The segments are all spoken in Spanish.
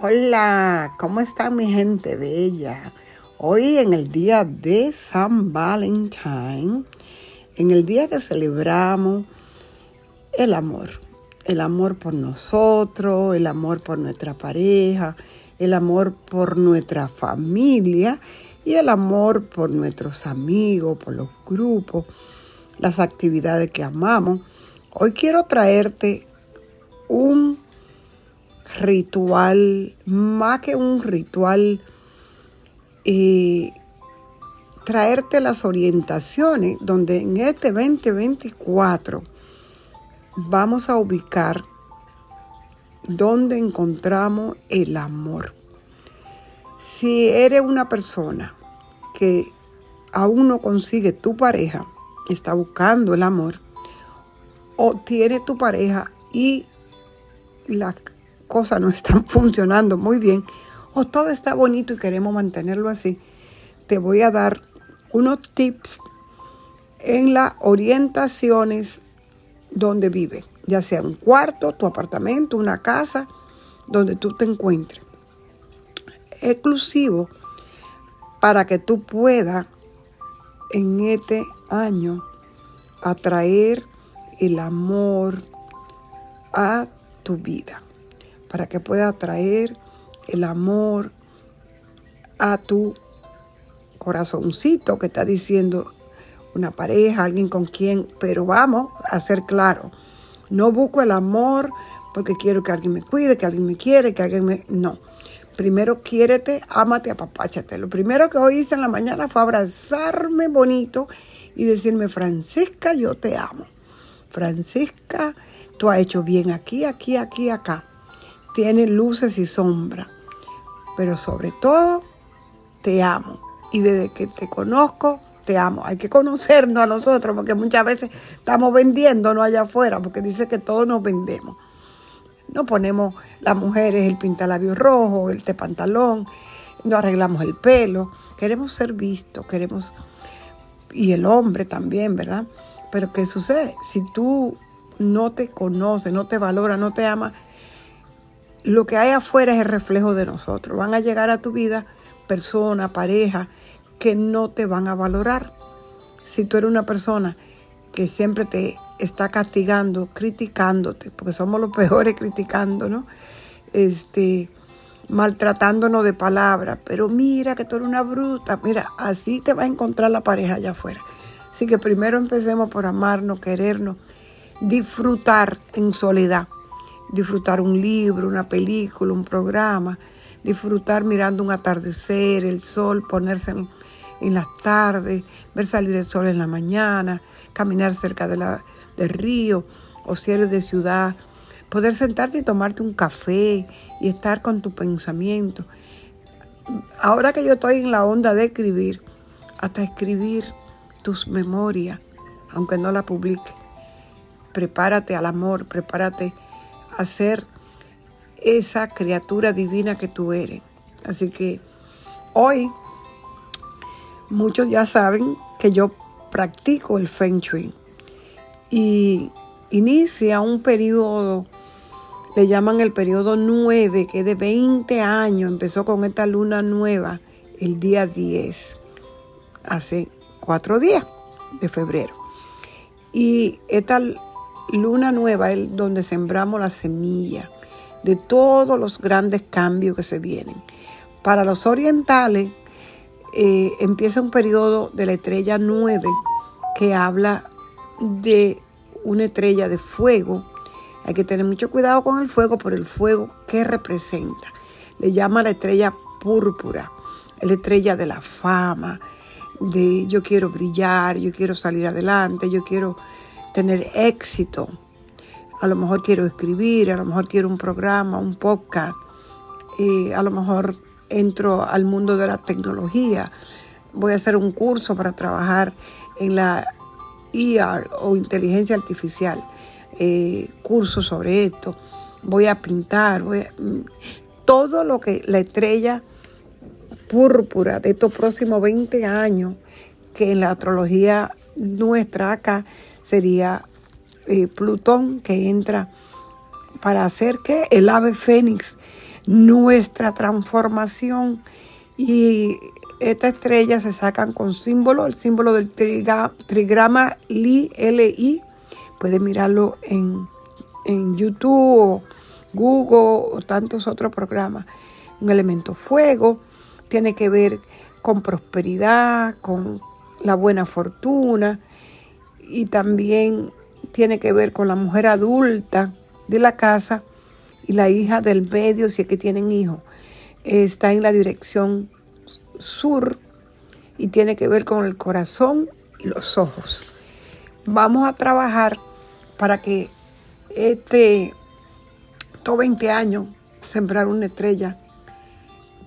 Hola, ¿cómo está mi gente bella? Hoy en el día de San Valentín, en el día que celebramos el amor, el amor por nosotros, el amor por nuestra pareja, el amor por nuestra familia y el amor por nuestros amigos, por los grupos, las actividades que amamos. Hoy quiero traerte un ritual, más que un ritual, y traerte las orientaciones donde en este 2024 vamos a ubicar donde encontramos el amor. Si eres una persona que aún no consigue tu pareja, está buscando el amor, o tiene tu pareja y la cosas no están funcionando muy bien o todo está bonito y queremos mantenerlo así, te voy a dar unos tips en las orientaciones donde vive, ya sea un cuarto, tu apartamento, una casa, donde tú te encuentres. Exclusivo para que tú puedas en este año atraer el amor a tu vida para que pueda traer el amor a tu corazoncito que está diciendo una pareja, alguien con quien, pero vamos a ser claros, no busco el amor porque quiero que alguien me cuide, que alguien me quiere, que alguien me... No, primero quiérete, ámate, apapáchate. Lo primero que hoy hice en la mañana fue abrazarme bonito y decirme, Francisca, yo te amo. Francisca, tú has hecho bien aquí, aquí, aquí, acá tiene luces y sombras, pero sobre todo te amo. Y desde que te conozco, te amo. Hay que conocernos a nosotros, porque muchas veces estamos vendiéndonos allá afuera, porque dice que todos nos vendemos. No ponemos las mujeres el pintalabio rojo, el te pantalón, no arreglamos el pelo. Queremos ser vistos, queremos. Y el hombre también, ¿verdad? Pero ¿qué sucede? Si tú no te conoces, no te valora, no te ama, lo que hay afuera es el reflejo de nosotros. Van a llegar a tu vida personas, pareja, que no te van a valorar. Si tú eres una persona que siempre te está castigando, criticándote, porque somos los peores criticando, ¿no? Este, maltratándonos de palabras, pero mira que tú eres una bruta, mira, así te va a encontrar la pareja allá afuera. Así que primero empecemos por amarnos, querernos, disfrutar en soledad disfrutar un libro, una película, un programa, disfrutar mirando un atardecer, el sol, ponerse en, las tardes, ver salir el sol en la mañana, caminar cerca de la, del río o si eres de ciudad, poder sentarte y tomarte un café y estar con tu pensamiento. Ahora que yo estoy en la onda de escribir, hasta escribir tus memorias, aunque no la publique. Prepárate al amor, prepárate a ser esa criatura divina que tú eres. Así que hoy muchos ya saben que yo practico el Feng Shui y inicia un periodo, le llaman el periodo 9, que de 20 años, empezó con esta luna nueva el día 10, hace cuatro días de febrero. Y esta luna nueva es donde sembramos la semilla de todos los grandes cambios que se vienen. Para los orientales eh, empieza un periodo de la estrella 9 que habla de una estrella de fuego. Hay que tener mucho cuidado con el fuego por el fuego que representa. Le llama la estrella púrpura, la estrella de la fama, de yo quiero brillar, yo quiero salir adelante, yo quiero tener éxito. A lo mejor quiero escribir, a lo mejor quiero un programa, un podcast, a lo mejor entro al mundo de la tecnología. Voy a hacer un curso para trabajar en la IR o inteligencia artificial, eh, curso sobre esto. Voy a pintar, voy mm, todo lo que la estrella púrpura de estos próximos 20 años, que en la astrología nuestra acá sería eh, Plutón que entra para hacer que el ave fénix nuestra transformación y esta estrella se sacan con símbolo, el símbolo del trigrama Li, L-I. Pueden mirarlo en, en YouTube o Google o tantos otros programas. Un elemento fuego tiene que ver con prosperidad, con la buena fortuna y también tiene que ver con la mujer adulta de la casa y la hija del medio si es que tienen hijos. Está en la dirección sur y tiene que ver con el corazón y los ojos. Vamos a trabajar para que este, estos 20 años, sembrar una estrella,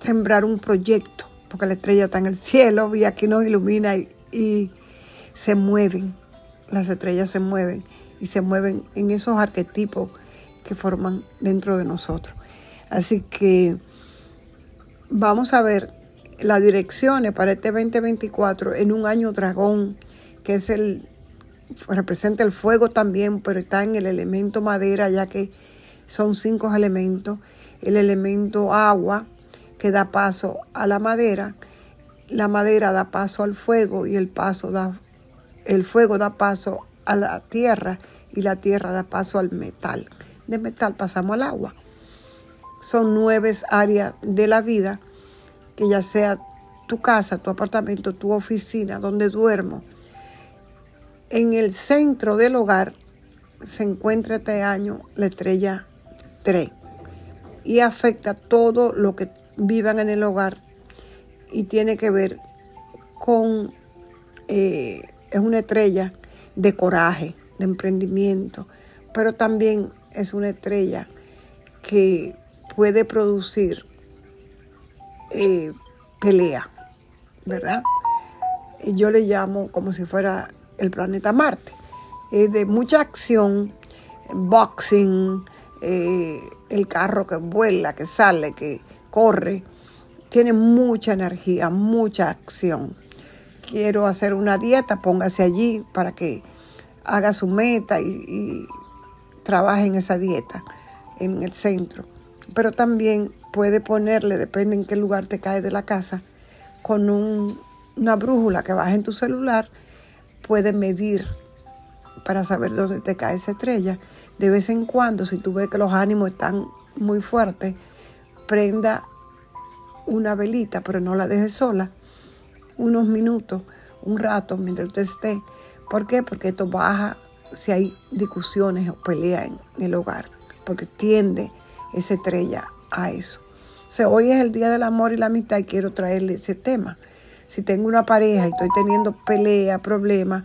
sembrar un proyecto, porque la estrella está en el cielo y aquí nos ilumina y, y se mueven, las estrellas se mueven y se mueven en esos arquetipos que forman dentro de nosotros. Así que vamos a ver las direcciones para este 2024 en un año dragón, que es el representa el fuego también, pero está en el elemento madera, ya que son cinco elementos. El elemento agua, que da paso a la madera, la madera da paso al fuego y el paso da el fuego da paso a la tierra y la tierra da paso al metal. De metal pasamos al agua. Son nueve áreas de la vida que ya sea tu casa, tu apartamento, tu oficina, donde duermo, en el centro del hogar se encuentra este año la estrella 3 y afecta todo lo que vivan en el hogar y tiene que ver con, eh, es una estrella de coraje, de emprendimiento, pero también es una estrella que puede producir eh, pelea, ¿verdad? Yo le llamo como si fuera el planeta Marte. Es de mucha acción, boxing, eh, el carro que vuela, que sale, que corre. Tiene mucha energía, mucha acción. Quiero hacer una dieta, póngase allí para que haga su meta y, trabaje en esa dieta en el centro. Pero también puede ponerle, depende en qué lugar te cae de la casa, con una brújula que baja en tu celular, puede medir para saber dónde te cae esa estrella. De vez en cuando, si tú ves que los ánimos están muy fuertes, prenda una velita, pero no la deje sola, unos minutos, un rato, mientras usted esté. ¿Por qué? Porque esto baja si hay discusiones o peleas en el hogar, porque tiende esa estrella a eso hoy es el Día del Amor y la Amistad y quiero traerle ese tema. Si tengo una pareja y estoy teniendo pelea, problemas,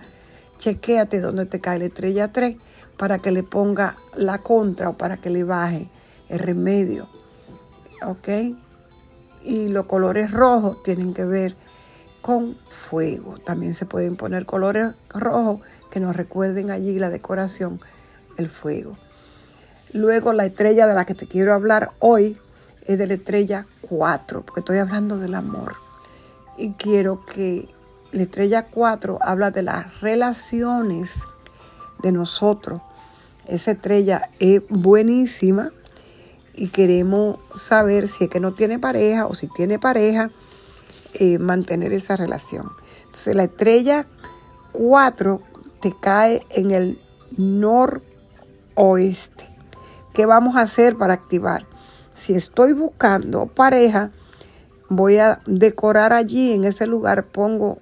chequéate donde te cae la estrella 3 para que le ponga la contra o para que le baje el remedio. ¿Ok? Y los colores rojos tienen que ver con fuego. También se pueden poner colores rojos que nos recuerden allí la decoración, el fuego. Luego la estrella de la que te quiero hablar hoy es de la estrella 4, porque estoy hablando del amor. Y quiero que la estrella 4 habla de las relaciones de nosotros. Esa estrella es buenísima y queremos saber si es que no tiene pareja o si tiene pareja, eh, mantener esa relación. Entonces la estrella 4 te cae en el noroeste. ¿Qué vamos a hacer para activar? si estoy buscando pareja, voy a decorar allí, en ese lugar pongo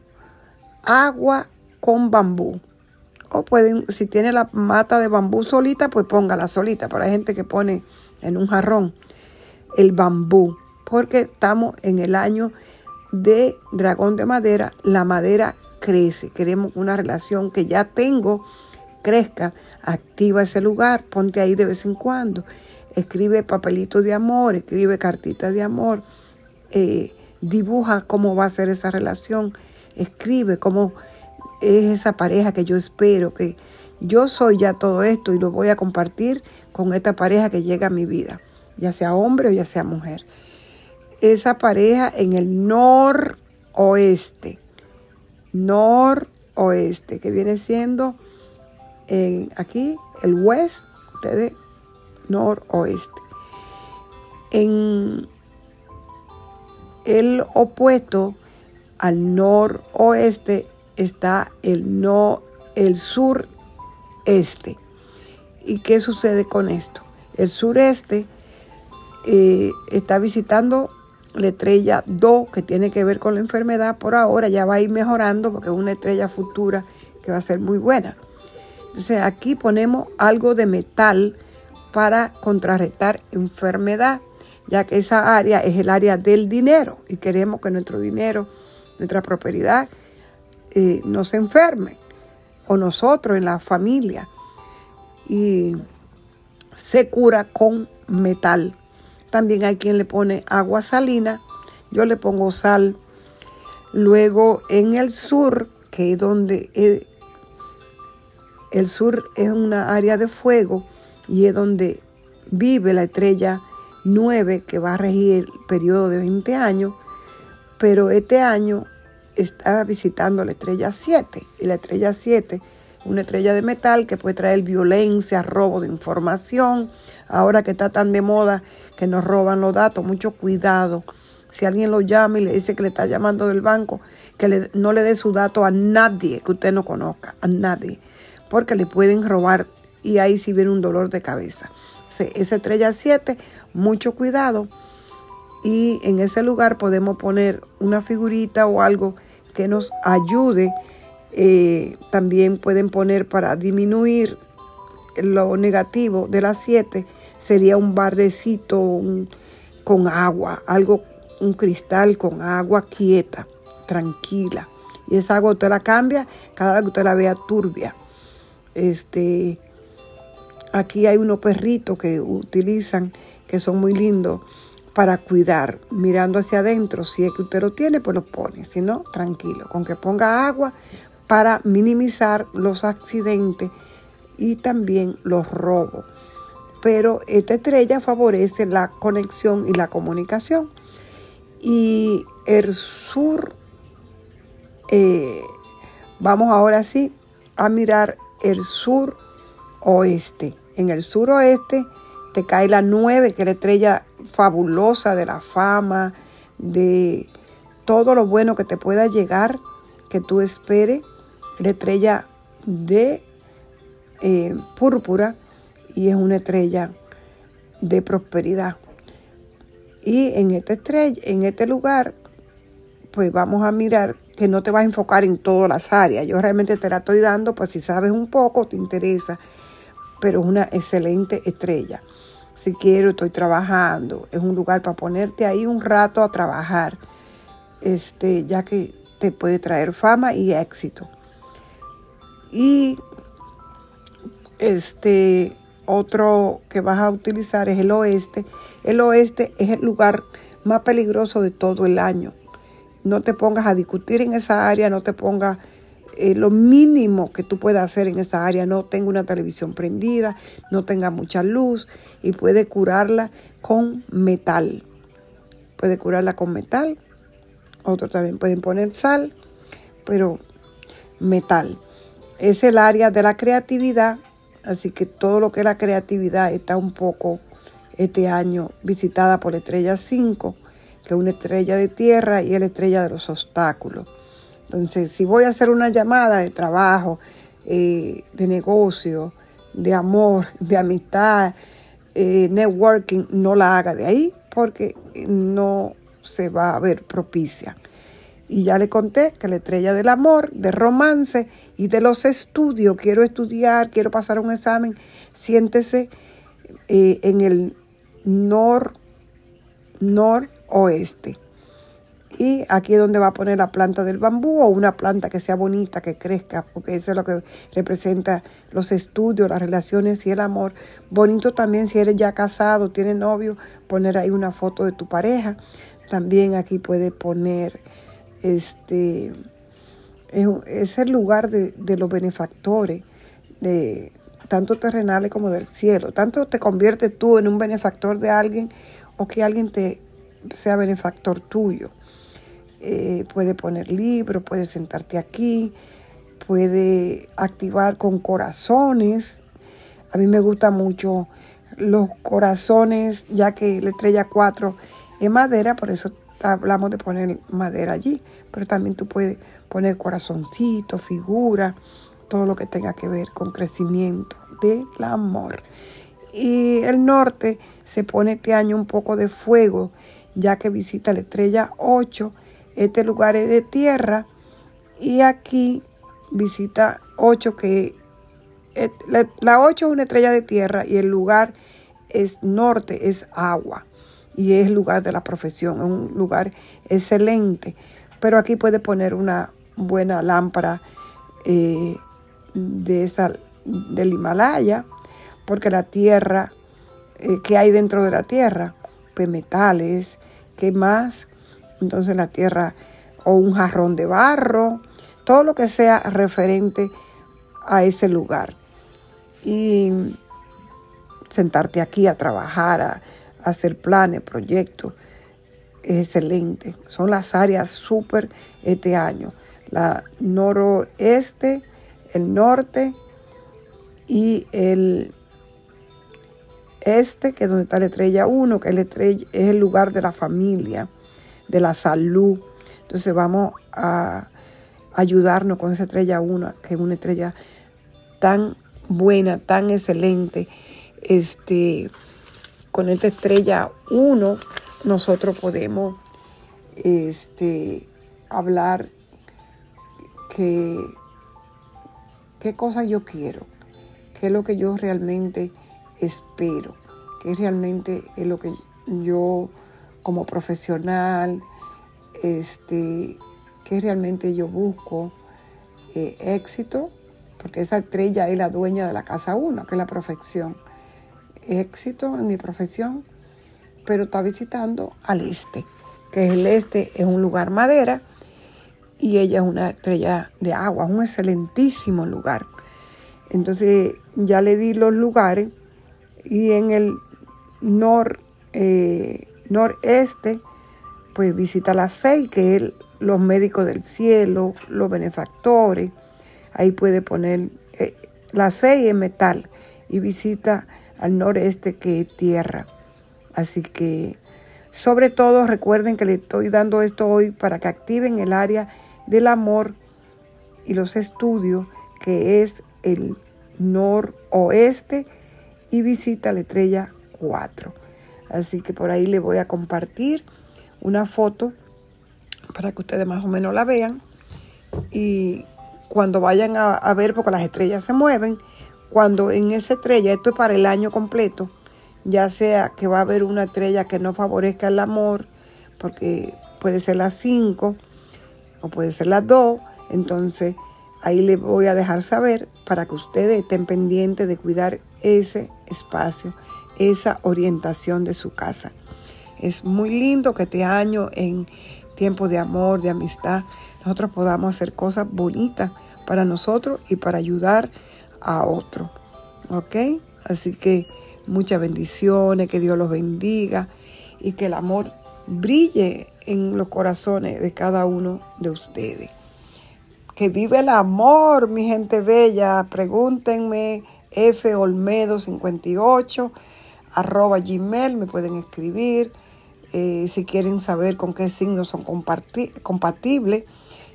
agua con bambú. O pueden, si tiene la mata de bambú solita, pues póngala solita. Pero hay gente que pone en un jarrón el bambú, porque estamos en el año de dragón de madera. La madera crece. Queremos una relación que ya tengo crezca. Activa ese lugar, ponte ahí de vez en cuando escribe papelitos de amor, escribe cartitas de amor, eh, dibuja cómo va a ser esa relación, escribe cómo es esa pareja que yo espero, que yo soy ya todo esto y lo voy a compartir con esta pareja que llega a mi vida, ya sea hombre o ya sea mujer. Esa pareja en el noroeste, noroeste, que viene siendo en, aquí el west, ustedes noroeste. En el opuesto al noroeste está el no el sureste. ¿Y qué sucede con esto? El sureste eh, está visitando la estrella 2 que tiene que ver con la enfermedad por ahora, ya va a ir mejorando porque es una estrella futura que va a ser muy buena. Entonces aquí ponemos algo de metal para contrarrestar enfermedad, ya que esa área es el área del dinero y queremos que nuestro dinero, nuestra propiedad, eh, no se enferme, o nosotros en la familia. Y se cura con metal. También hay quien le pone agua salina. Yo le pongo sal. Luego en el sur, que es donde el sur es una área de fuego y es donde vive la estrella 9 que va a regir el periodo de 20 años, pero este año está visitando la estrella 7 y la estrella 7 una estrella de metal que puede traer violencia, robo de información. Ahora que está tan de moda que nos roban los datos, mucho cuidado. Si alguien lo llama y le dice que le está llamando del banco, que no le dé su dato a nadie que usted no conozca, a nadie, porque le pueden robar y ahí sí viene un dolor de cabeza. esa estrella 7, mucho cuidado. Y en ese lugar podemos poner una figurita o algo que nos ayude eh, también pueden poner para disminuir lo negativo de las 7, sería un bardecito con agua, algo, un cristal con agua quieta, tranquila. Y esa agua usted la cambia cada vez que usted la vea turbia. Este, aquí hay unos perritos que utilizan, que son muy lindos para cuidar, mirando hacia adentro. Si es que usted lo tiene, pues lo pone. Si no, tranquilo. Con que ponga agua, para minimizar los accidentes y también los robos. Pero esta estrella favorece la conexión y la comunicación. Y el sur, eh, vamos ahora sí a mirar el sur oeste. En el sur oeste te cae la 9, que es la estrella fabulosa de la fama, de todo lo bueno que te pueda llegar, que tú esperes la estrella de eh, púrpura y es una estrella de prosperidad. Y en este estrella, en este lugar, pues vamos a mirar que no te vas a enfocar en todas las áreas. Yo realmente te la estoy dando, pues si sabes un poco, te interesa, pero es una excelente estrella. Si quiero, estoy trabajando. Es un lugar para ponerte ahí un rato a trabajar, este, ya que te puede traer fama y éxito. Y este otro que vas a utilizar es el oeste. El oeste es el lugar más peligroso de todo el año. No te pongas a discutir en esa área, no te pongas eh, lo mínimo que tú puedas hacer en esa área. No tenga una televisión prendida, no tenga mucha luz y puede curarla con metal. Puede curarla con metal. Otros también pueden poner sal, pero metal es el área de la creatividad, así que todo lo que es la creatividad está un poco este año visitada por la estrella 5, que es una estrella de tierra y es la estrella de los obstáculos. Entonces, si voy a hacer una llamada de trabajo, eh, de negocio, de amor, de amistad, eh, networking, no la haga de ahí porque no se va a ver propicia. Y ya le conté que la estrella del amor, de romance y de los estudios, quiero estudiar, quiero pasar un examen, siéntese eh, en el nor, noroeste. Y aquí es donde va a poner la planta del bambú o una planta que sea bonita, que crezca, porque eso es lo que representa los estudios, las relaciones y el amor. Bonito también si eres ya casado, tienes novio, poner ahí una foto de tu pareja. También aquí puede poner este, es, el lugar de, los benefactores, de, tanto terrenales como del cielo. Tanto te conviertes tú en un benefactor de alguien o que alguien te sea benefactor tuyo. Eh, puede poner libros, puede sentarte aquí, puede activar con corazones. A mí me gusta mucho los corazones, ya que la estrella 4 es madera, por eso hablamos de poner madera allí, pero también tú puedes poner corazoncito, figura, todo lo que tenga que ver con crecimiento del amor. Y el norte se pone este año un poco de fuego, ya que visita la estrella 8. Este lugar es de tierra y aquí visita 8 que la 8 es una estrella de tierra y el lugar es norte, es agua y es lugar de la profesión, es un lugar excelente. Pero aquí puede poner una buena lámpara eh, de esa, del Himalaya, porque la tierra, eh, que hay dentro de la tierra? Pues metales, ¿qué más? Entonces la tierra, o un jarrón de barro, todo lo que sea referente a ese lugar. Y sentarte aquí a trabajar, a, hacer planes, proyectos, es excelente. Son las áreas súper este año. La noroeste, el norte y el este, que es donde está la estrella 1, que es, es el lugar de la familia, de la salud. Entonces vamos a ayudarnos con esa estrella 1, que es una estrella tan buena, tan excelente. Este, con esta estrella 1, nosotros podemos este, hablar que qué cosa yo quiero, qué es lo que yo realmente espero, qué realmente es lo que yo como profesional, este, qué realmente yo busco, eh, éxito, porque esa estrella es la dueña de la casa 1, que es la perfección. Éxito en mi profesión, pero está visitando al este, que el este es un lugar madera y ella es una estrella de agua, un excelentísimo lugar. Entonces ya le di los lugares y en el nor, eh, noreste, pues visita la seis, que es los médicos del cielo, los benefactores. Ahí puede poner eh, la 6 en metal y visita al noreste que tierra. Así que sobre todo recuerden que le estoy dando esto hoy para que activen el área del amor y los estudios, que es el noroeste, y visita la estrella 4. Así que por ahí le voy a compartir una foto para que ustedes más o menos la vean. Y cuando vayan a, a ver, porque las estrellas se mueven, cuando en esa estrella, esto es para el año completo, ya sea que va a haber una estrella que no favorezca el amor, porque puede ser la 5 o puede ser las dos, entonces ahí les voy a dejar saber para que ustedes estén pendientes de cuidar ese espacio, esa orientación de su casa. Es muy lindo que este año en tiempo de amor, de amistad, nosotros podamos hacer cosas bonitas para nosotros y para ayudar a otro. ¿Ok? Así que muchas bendiciones, que Dios los bendiga y que el amor brille en los corazones de cada uno de ustedes. Que vive el amor, mi gente bella. Pregúntenme, F Olmedo 58 arroba gmail, me pueden escribir. Eh, si quieren saber con qué signos son compatibles.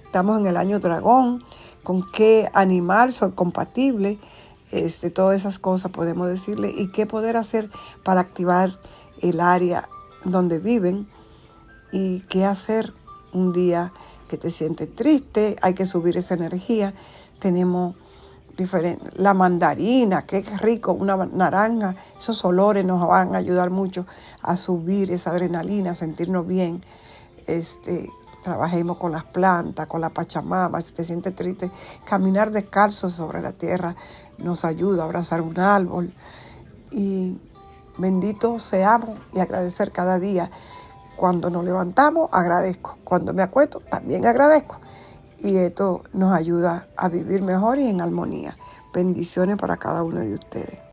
Estamos en el año dragón, con qué animal son compatibles. Este, todas esas cosas podemos decirle y qué poder hacer para activar el área donde viven y qué hacer un día que te sientes triste, hay que subir esa energía. Tenemos diferente, la mandarina, qué rico, una naranja, esos olores nos van a ayudar mucho a subir esa adrenalina, a sentirnos bien. Este, trabajemos con las plantas, con la pachamama, si te sientes triste, caminar descalzo sobre la tierra nos ayuda a abrazar un árbol. Y bendito seamos y agradecer cada día cuando nos levantamos, agradezco. Cuando me acuesto, también agradezco. Y esto nos ayuda a vivir mejor y en armonía. Bendiciones para cada uno de ustedes.